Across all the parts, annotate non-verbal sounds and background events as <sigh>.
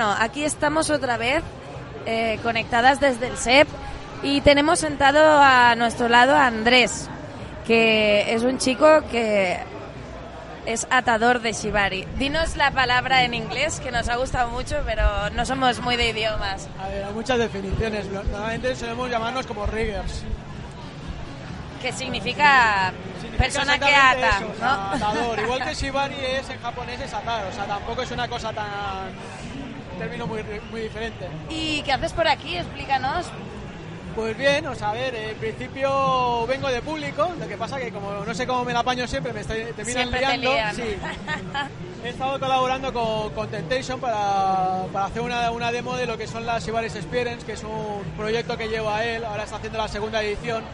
Bueno, aquí estamos otra vez eh, conectadas desde el SEP y tenemos sentado a nuestro lado a Andrés, que es un chico que es atador de shibari. Dinos la palabra en inglés, que nos ha gustado mucho, pero no somos muy de idiomas. A ver, hay muchas definiciones. Normalmente solemos llamarnos como riggers. Que significa, persona que ata, atador. <laughs> Igual que shibari es en japonés es atar, o sea, tampoco es una cosa tan término muy, muy diferente. ¿Y qué haces por aquí? Explícanos. Pues bien, o sea, a ver, en principio vengo de público, lo que pasa que como no sé cómo me la apaño siempre, me estoy, terminan Siempre te liando. lían. Sí. <laughs> He estado colaborando con, con Temptation para, para hacer una, una demo de lo que son las Shibari's Experience, que es un proyecto que lleva él, ahora está haciendo la segunda edición,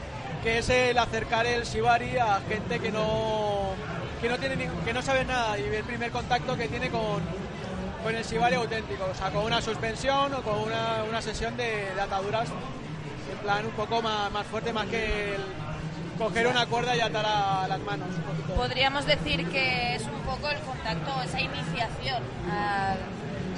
que es el acercar el Shibari a gente que no, que no, tiene que no sabe nada y el primer contacto que tiene con, con el Shibari auténtico, o sea, con una suspensión o con una, una sesión de, de ataduras en plan un poco más, más fuerte, más que el coger una cuerda y atar a las manos. un poquito. Podríamos decir que es un poco el contacto, esa iniciación. al-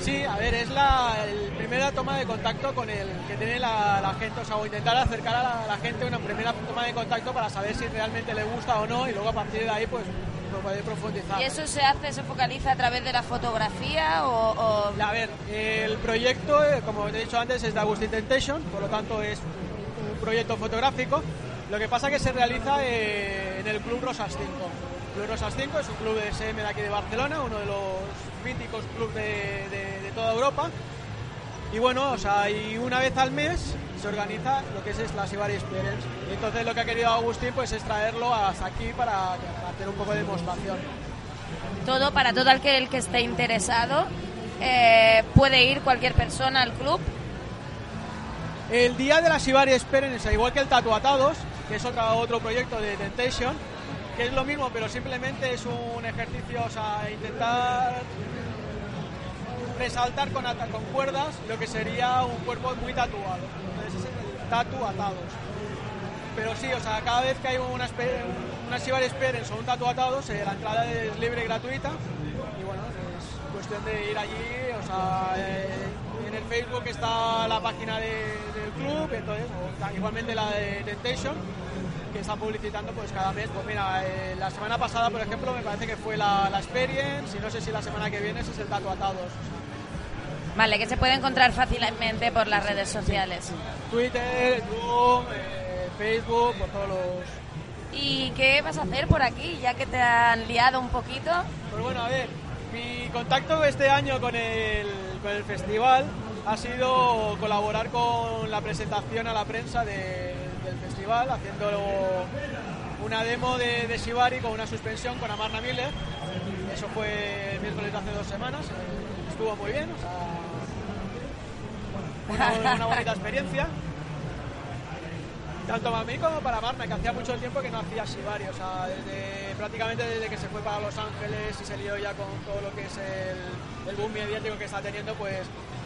Sí, a ver, es la el primera toma de contacto con el que tiene la, la gente, o sea, o intentar acercar a la, a la gente una primera toma de contacto para saber si realmente le gusta o no y luego a partir de ahí pues, pues poder profundizar. ¿Y eso se hace, se focaliza a través de la fotografía o...? o- A ver, el proyecto, eh, como te he dicho antes, es de Agustín Temptation, por lo tanto es un, proyecto fotográfico. Lo que pasa que se realiza eh, en el Club Rosas 5. El Club Rosas 5 es un club de SM de aquí de Barcelona, uno de los míticos clubes de, de- de toda Europa. Y bueno, o sea, y una vez al mes se organiza lo que es la Shibari Experience. Y entonces lo que ha querido Agustín pues es traerlo hasta aquí para, para hacer un poco de demostración. todo para todo aquel que esté interesado. eh, puede ir cualquier persona al club. El día de la Shibari Experience, igual que el Tatuatados, que es otra, otro proyecto de Temptation, que es lo mismo, pero simplemente es un ejercicio, o sea, intentar resaltar con, con cuerdas lo que sería un cuerpo muy tatuado. Entonces es el tatuatados. Pero sí, o sea, cada vez que hay una, una Experience o un tatuatados, eh, la entrada es libre y gratuita. Y bueno, es cuestión de ir allí, o sea, eh, en el Facebook está la página de- club, entonces, o igualmente la de Temptation, que está publicitando pues cada mes. Pues mira, eh, la semana pasada, por ejemplo, me parece que fue la, la Experience, y no sé si la semana que viene ese es el tatuatados. Vale, que se puede encontrar fácilmente por las redes sociales. Twitter, Zoom, eh, Facebook, por todos los... ¿Y qué vas a hacer por aquí, ya que te han liado un poquito? Pues bueno, a ver, mi contacto este año con el, con el festival ha sido colaborar con la presentación a la prensa de- del festival, haciendo una demo de, de Shibari con una suspensión con Amarna Miller. Eso fue el miércoles de hace dos semanas. Estuvo muy bien, o una bonita experiencia. Tanto para mí como para Marna, que hacía mucho tiempo que no hacía Shibari, o sea, desde, prácticamente desde que se fue para Los Ángeles y se lió ya con todo lo que es el, boom mediático que está teniendo, pues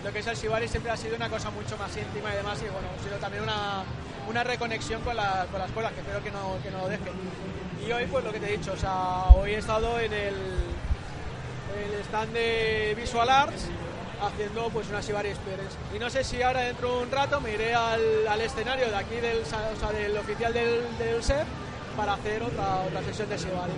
lo que es el Shibari siempre ha sido una cosa mucho más íntima y demás, y bueno, ha sido también una, una reconexión con, la- con las que espero que no, que no dejen. Y hoy, pues lo que te he dicho, o sea, hoy he estado en el, el stand de Visual Arts haciendo pues una Shibari Experience. Y no sé si ahora dentro de un rato me iré al, al escenario de aquí del, o sea, del oficial del, del SEP para hacer otra, otra sesión de Shibari.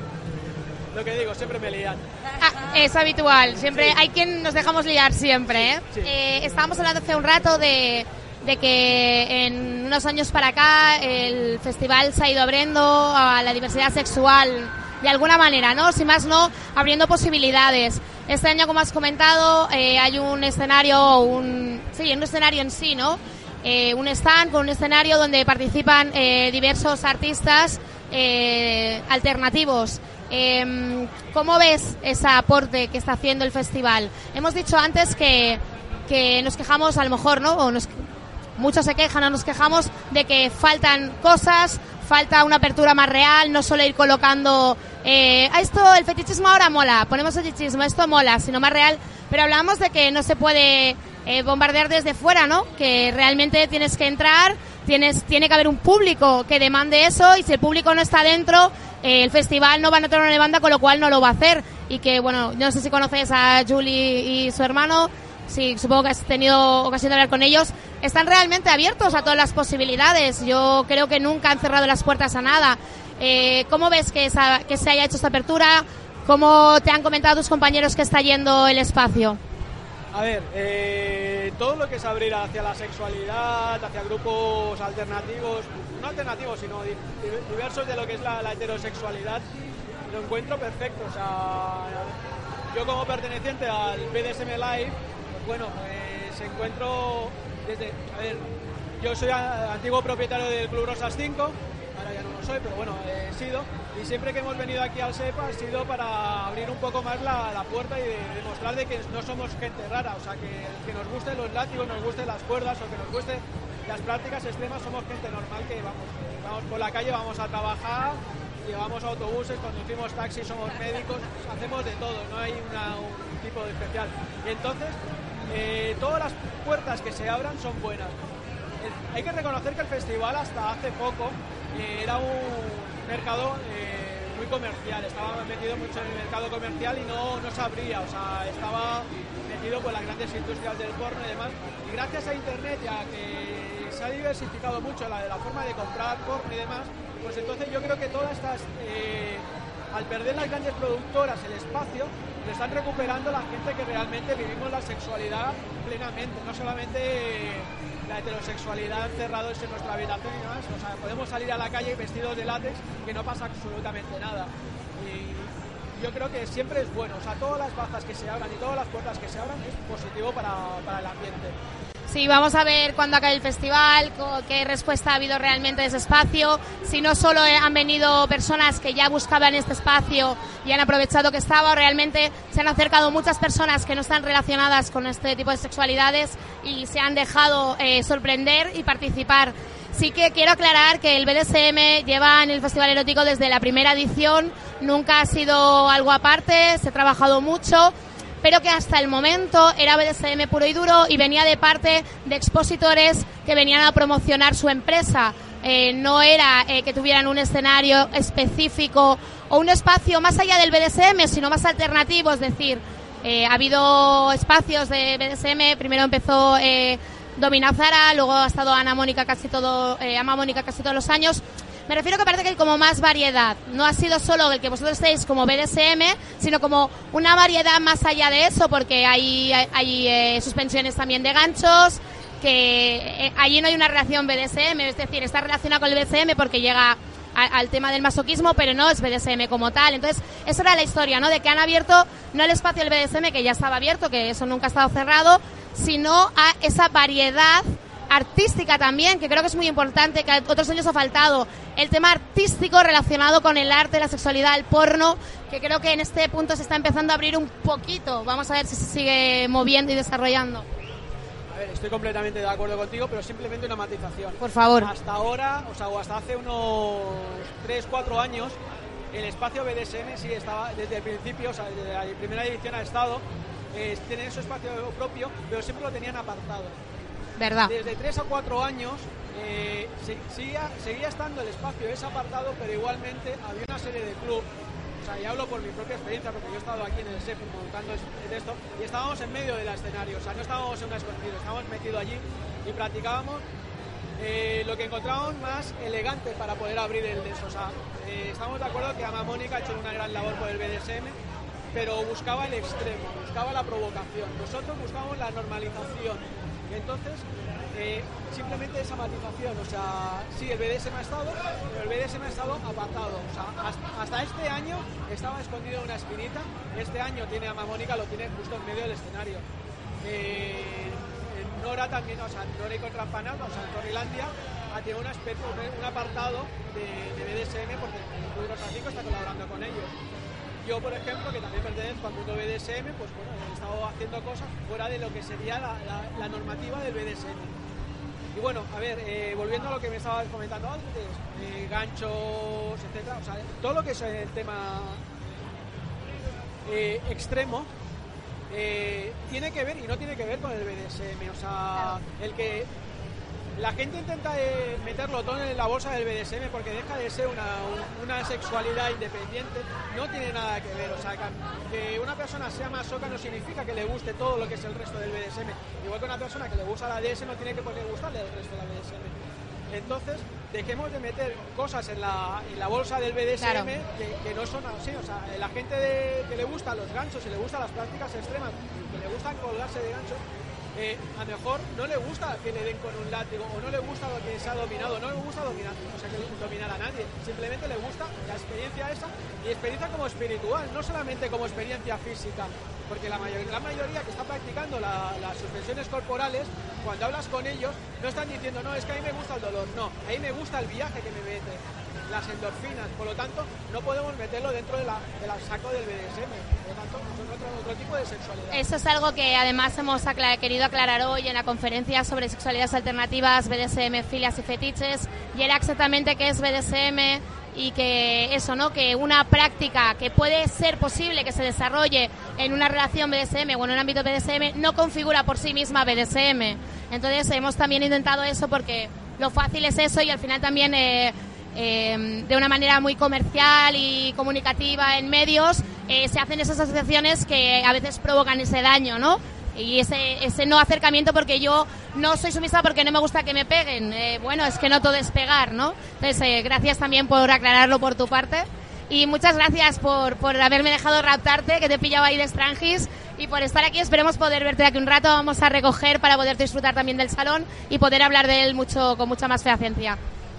Lo que digo, siempre me lían. Ah, es habitual, siempre hay quien nos dejamos liar siempre. ¿eh? Sí. Eh, estábamos hablando hace un rato de, de que en unos años para acá el festival se ha ido abriendo a la diversidad sexual de alguna manera, ¿no? Si más no, abriendo posibilidades. Este año, como has comentado, eh, hay un escenario, un, sí, un escenario en sí, ¿no? Eh, un stand con un escenario donde participan eh, diversos artistas alternativos. Eh, ¿Cómo ves ese aporte que está haciendo el festival? Hemos dicho antes que, que nos quejamos, a lo mejor, ¿no? O nos, muchos se quejan o nos quejamos de que faltan cosas, falta una apertura más real, no solo ir colocando eh, "Ah, esto, el fetichismo ahora mola, ponemos fetichismo, esto mola, sino más real. Pero hablamos de que no se puede eh, bombardear desde fuera, ¿no? Que realmente tienes que entrar, tienes, tiene que haber un público que demande eso y si el público no está dentro, eh, el festival no va a notar una demanda, con lo cual no lo va a hacer. Y que, bueno, no sé si conoces a Julie y su hermano, sí, supongo que has tenido ocasión de hablar con ellos, están realmente abiertos a todas las posibilidades. Yo creo que nunca han cerrado las puertas a nada. Eh, ¿Cómo ves que, se haya hecho esta apertura? ¿Cómo te han comentado tus compañeros que está yendo el espacio? A ver, eh, todo lo que es abrir hacia la sexualidad, hacia grupos alternativos, no alternativos, sino diversos de lo que es la, heterosexualidad, lo encuentro perfecto. O sea, yo como perteneciente al BDSM Live, pues bueno, pues encuentro desde, a ver, yo soy antiguo propietario del Club Rosas 5, ahora ya no lo soy, pero bueno, he sido, y siempre que hemos venido aquí al SEPA ha sido para abrir un poco más la, puerta y demostrar de que no somos gente rara, o sea, que, que nos gusten los látigos, nos gusten las cuerdas o que nos gusten las prácticas extremas, somos gente normal que vamos, vamos por la calle, vamos a trabajar, llevamos autobuses, conducimos taxis, somos médicos, hacemos de todo, no hay un tipo de especial. Y entonces, eh, todas las puertas que se abran son buenas. hay que reconocer que el festival hasta hace poco eh, era un mercado eh, muy comercial, estaba metido mucho en el mercado comercial y no, no se abría, o sea, estaba metido por las grandes industrias del porno y demás. Y gracias a Internet, ya que se ha diversificado mucho la, la forma de comprar porno y demás, pues entonces yo creo que todas estas, eh, al perder las grandes productoras el espacio, lo están recuperando la gente que realmente vivimos la sexualidad plenamente, no solamente la heterosexualidad encerrados en nuestra habitación y demás. O sea, podemos salir a la calle vestidos de látex que no pasa absolutamente nada. Y yo creo que siempre es bueno. O sea, todas las bazas que se abran y todas las puertas que se abran es positivo para, para el ambiente. Sí, vamos a ver cuándo acabe el festival, qué respuesta ha habido realmente de ese espacio. Si no solo han venido personas que ya buscaban este espacio y han aprovechado que estaba, realmente se han acercado muchas personas que no están relacionadas con este tipo de sexualidades y se han dejado eh, sorprender y participar. Sí que quiero aclarar que el BDSM lleva en el Festival Erótico desde la primera edición, nunca ha sido algo aparte, se ha trabajado mucho pero que hasta el momento era BDSM puro y duro y venía de parte de expositores que venían a promocionar su empresa. Eh, no era eh, que tuvieran un escenario específico o un espacio más allá del BDSM, sino más alternativo, es decir, eh, ha habido espacios de BDSM, primero empezó Domina Zara, luego ha estado Ana Mónica casi todo, Ama Mónica casi todos los años, me refiero que parece que hay como más variedad. No ha sido solo el que vosotros estéis como BDSM, sino como una variedad más allá de eso, porque hay, hay, eh, suspensiones también de ganchos, que eh, allí no hay una relación BDSM, es decir, está relacionado con el BDSM porque llega al tema del masoquismo, pero no es BDSM como tal. Entonces, esa era la historia, ¿no? De que han abierto no el espacio del BDSM, que ya estaba abierto, que eso nunca ha estado cerrado, sino a esa variedad artística también, que creo que es muy importante, que otros años ha faltado. El tema artístico relacionado con el arte, la sexualidad, el porno, que creo que en este punto se está empezando a abrir un poquito. Vamos a ver si se sigue moviendo y desarrollando. A ver, estoy completamente de acuerdo contigo, pero simplemente una matización. Por favor. Hasta ahora, o sea, o hasta hace unos 3, 4 años, el espacio BDSM sí estaba desde el principio, o sea, desde la primera edición ha estado, eh, tienen su espacio propio, pero siempre lo tenían apartado. Desde tres a cuatro años eh, seguía, seguía, estando el espacio ese apartado, pero igualmente había una serie de clubes. O sea, y hablo por mi propia experiencia, porque yo he estado aquí en el SEP montando esto, y estábamos en medio del escenario, o sea, no estábamos en un escondido, estábamos metidos allí y practicábamos eh, lo que encontrábamos más elegante para poder abrir el de eso. O sea, eh, estamos de acuerdo que Ama Mónica ha hecho una gran labor por el BDSM, pero buscaba el extremo, buscaba la provocación. Nosotros buscamos la normalización, entonces, eh, simplemente esa matización, o sea, sí, el BDSM ha estado, pero el BDSM ha estado apartado. O sea, hasta, este año estaba escondido en una esquinita, este año tiene a Mamónica, lo tiene justo en medio del escenario. Eh, Nora también, o sea, Nora y Contrampanada, o sea, en Torrilandia, ha tenido una especie, un apartado de, BDSM porque el Francisco está colaborando con ellos. Yo, por ejemplo, que también pertenezco al mundo BDSM, pues bueno, he estado haciendo cosas fuera de lo que sería la, normativa del BDSM. Y bueno, a ver, eh, volviendo a lo que me estabas comentando antes, eh, ganchos, etcétera, o sea, todo lo que es el tema eh, extremo tiene que ver y no tiene que ver con el BDSM, o sea, el que la gente intenta eh, meterlo todo en la bolsa del BDSM porque deja de ser una, una sexualidad independiente, no tiene nada que ver. O sea, que una persona sea masoca no significa que le guste todo lo que es el resto del BDSM. Igual que una persona que le gusta la DS no tiene que poder gustarle el resto de la BDSM. Entonces, dejemos de meter cosas en la, en la bolsa del BDSM que, no son así. O sea, la gente que le gusta los ganchos y le gustan las prácticas extremas, que le gustan colgarse de ganchos, eh, a lo mejor no le gusta que le den con un látigo o no le gusta lo que se ha dominado, no le gusta dominar, o sea, que a nadie, simplemente le gusta la experiencia esa y experiencia como espiritual, no solamente como experiencia física, porque la mayoría, la mayoría que está practicando las suspensiones corporales, cuando hablas con ellos, no están diciendo, no, es que a mí me gusta el dolor, no, a mí me gusta el viaje que me mete, las endorfinas, por lo tanto no podemos meterlo dentro de la, saco del BDSM, por lo tanto es otro, tipo de sexualidad. Eso es algo que además hemos querido aclarar hoy en la conferencia sobre sexualidades alternativas, BDSM, filias y fetiches, y era exactamente qué es BDSM y que eso, ¿no? Que una práctica que puede ser posible que se desarrolle en una relación BDSM o en un ámbito BDSM no configura por sí misma BDSM. Entonces hemos también intentado eso porque lo fácil es eso y al final también eh, Em, de una manera muy comercial y comunicativa en medios, eh, se hacen esas asociaciones que a veces provocan ese daño, ¿no? Y ese, ese no acercamiento porque yo no soy sumisa porque no me gusta que me peguen. Eh, bueno, es que no todo es pegar, ¿no? Entonces, eh, gracias también por aclararlo por tu parte. Y muchas gracias por, por haberme dejado raptarte, que te pillaba ahí de extranjis, y por estar aquí. Esperemos poder verte aquí un rato. Vamos a recoger para poder disfrutar también del salón y poder hablar de él mucho con mucha más fehaciencia.